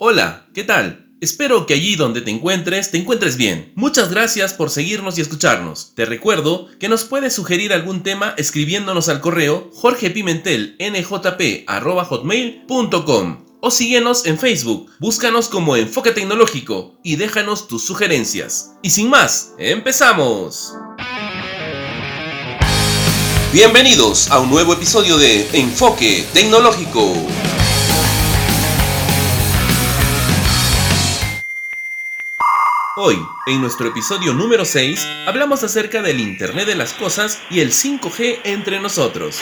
Hola, ¿qué tal? Espero que allí donde te encuentres te encuentres bien. Muchas gracias por seguirnos y escucharnos. Te recuerdo que nos puedes sugerir algún tema escribiéndonos al correo jorgepimentel.njp.hotmail.com o síguenos en Facebook, búscanos como Enfoque Tecnológico y déjanos tus sugerencias. Y sin más, empezamos. Bienvenidos a un nuevo episodio de Enfoque Tecnológico. Hoy, en nuestro episodio número 6, hablamos acerca del Internet de las Cosas y el 5G entre nosotros.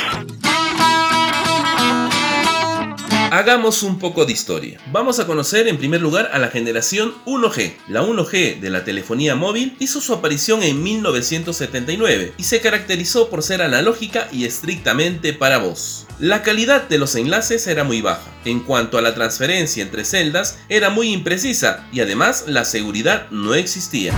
Hagamos un poco de historia. Vamos a conocer en primer lugar a la generación 1G. La 1G de la telefonía móvil hizo su aparición en 1979 y se caracterizó por ser analógica y estrictamente para voz. La calidad de los enlaces era muy baja. En cuanto a la transferencia entre celdas, era muy imprecisa y además la seguridad no existía.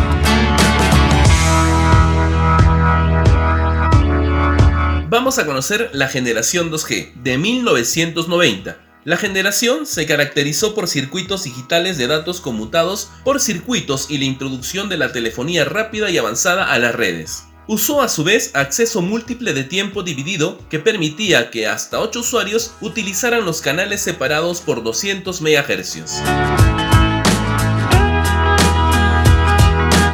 Vamos a conocer la generación 2G de 1990 la generación se caracterizó por circuitos digitales de datos conmutados por circuitos y la introducción de la telefonía rápida y avanzada a las redes. Usó a su vez acceso múltiple de tiempo dividido que permitía que hasta 8 usuarios utilizaran los canales separados por 200 MHz.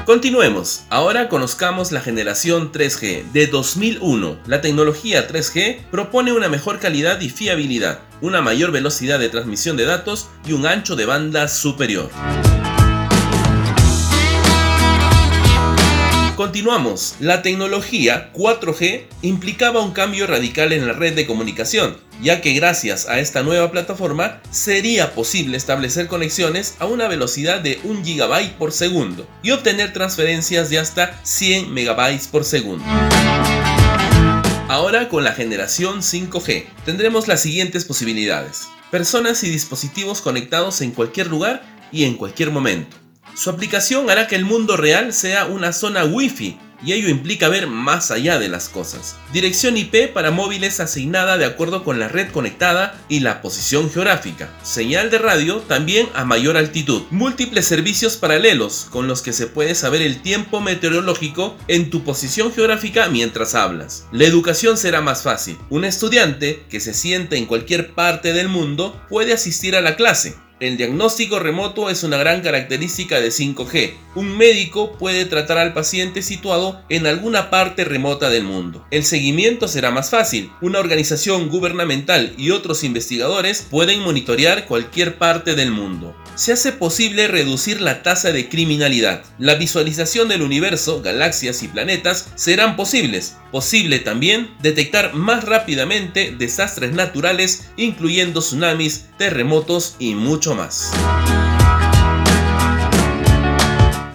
Continuemos. Ahora conozcamos la generación 3G de 2001. La tecnología 3G propone una mejor calidad y fiabilidad, una mayor velocidad de transmisión de datos y un ancho de banda superior. Continuamos. La tecnología 4G implicaba un cambio radical en la red de comunicación, ya que gracias a esta nueva plataforma sería posible establecer conexiones a una velocidad de 1 GB por segundo y obtener transferencias de hasta 100 MB por segundo. Ahora con la generación 5G tendremos las siguientes posibilidades. Personas y dispositivos conectados en cualquier lugar y en cualquier momento su aplicación hará que el mundo real sea una zona Wi-Fi y ello implica ver más allá de las cosas. Dirección IP para móviles asignada de acuerdo con la red conectada y la posición geográfica. Señal de radio también a mayor altitud. Múltiples servicios paralelos con los que se puede saber el tiempo meteorológico en tu posición geográfica mientras hablas. La educación será más fácil. Un estudiante que se siente en cualquier parte del mundo puede asistir a la clase el diagnóstico remoto es una gran característica de 5G. Un médico puede tratar al paciente situado en alguna parte remota del mundo. El seguimiento será más fácil. Una organización gubernamental y otros investigadores pueden monitorear cualquier parte del mundo se hace posible reducir la tasa de criminalidad. La visualización del universo, galaxias y planetas serán posibles. Posible también detectar más rápidamente desastres naturales, incluyendo tsunamis, terremotos y mucho más.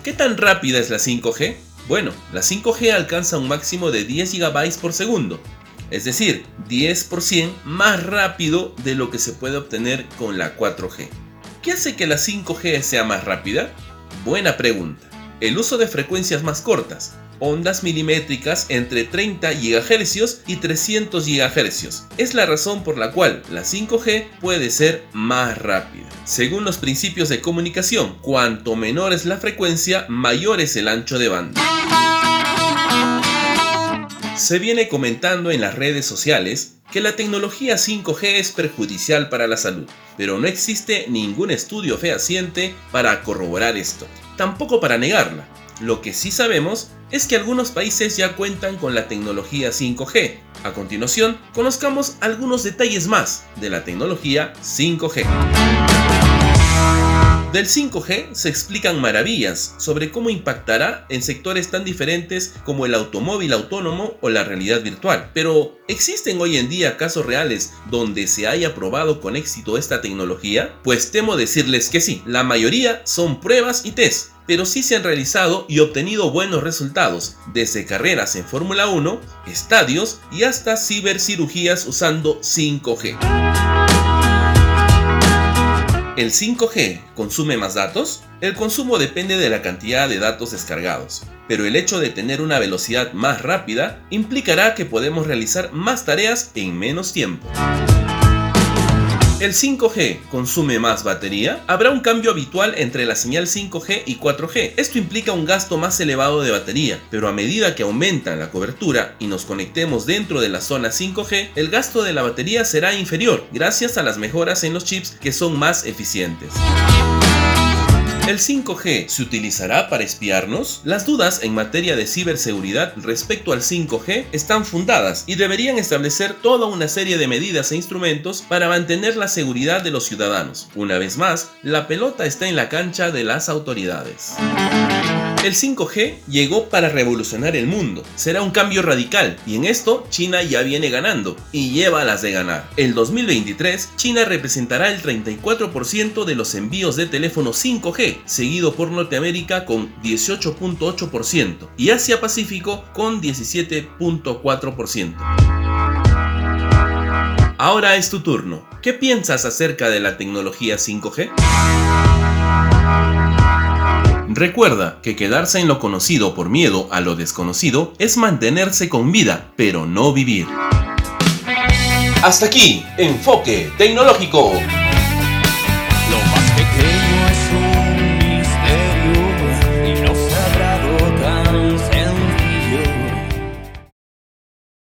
¿Qué tan rápida es la 5G? Bueno, la 5G alcanza un máximo de 10 GB por segundo, es decir, 10% más rápido de lo que se puede obtener con la 4G. ¿Qué hace que la 5G sea más rápida? Buena pregunta. El uso de frecuencias más cortas, ondas milimétricas entre 30 GHz y 300 GHz. Es la razón por la cual la 5G puede ser más rápida. Según los principios de comunicación, cuanto menor es la frecuencia, mayor es el ancho de banda. Se viene comentando en las redes sociales que la tecnología 5G es perjudicial para la salud, pero no existe ningún estudio fehaciente para corroborar esto, tampoco para negarla. Lo que sí sabemos es que algunos países ya cuentan con la tecnología 5G. A continuación, conozcamos algunos detalles más de la tecnología 5G. Del 5G se explican maravillas sobre cómo impactará en sectores tan diferentes como el automóvil autónomo o la realidad virtual. Pero, ¿existen hoy en día casos reales donde se haya probado con éxito esta tecnología? Pues temo decirles que sí, la mayoría son pruebas y test pero sí se han realizado y obtenido buenos resultados, desde carreras en Fórmula 1, estadios y hasta cibercirugías usando 5G. ¿El 5G consume más datos? El consumo depende de la cantidad de datos descargados, pero el hecho de tener una velocidad más rápida implicará que podemos realizar más tareas en menos tiempo. ¿El 5G consume más batería? Habrá un cambio habitual entre la señal 5G y 4G. Esto implica un gasto más elevado de batería, pero a medida que aumenta la cobertura y nos conectemos dentro de la zona 5G, el gasto de la batería será inferior gracias a las mejoras en los chips que son más eficientes. ¿El 5G se utilizará para espiarnos? Las dudas en materia de ciberseguridad respecto al 5G están fundadas y deberían establecer toda una serie de medidas e instrumentos para mantener la seguridad de los ciudadanos. Una vez más, la pelota está en la cancha de las autoridades. El 5G llegó para revolucionar el mundo. Será un cambio radical y en esto China ya viene ganando y lleva las de ganar. El 2023 China representará el 34% de los envíos de teléfono 5G, seguido por Norteamérica con 18.8% y Asia Pacífico con 17.4%. Ahora es tu turno. ¿Qué piensas acerca de la tecnología 5G? Recuerda que quedarse en lo conocido por miedo a lo desconocido es mantenerse con vida, pero no vivir. Hasta aquí, Enfoque Tecnológico.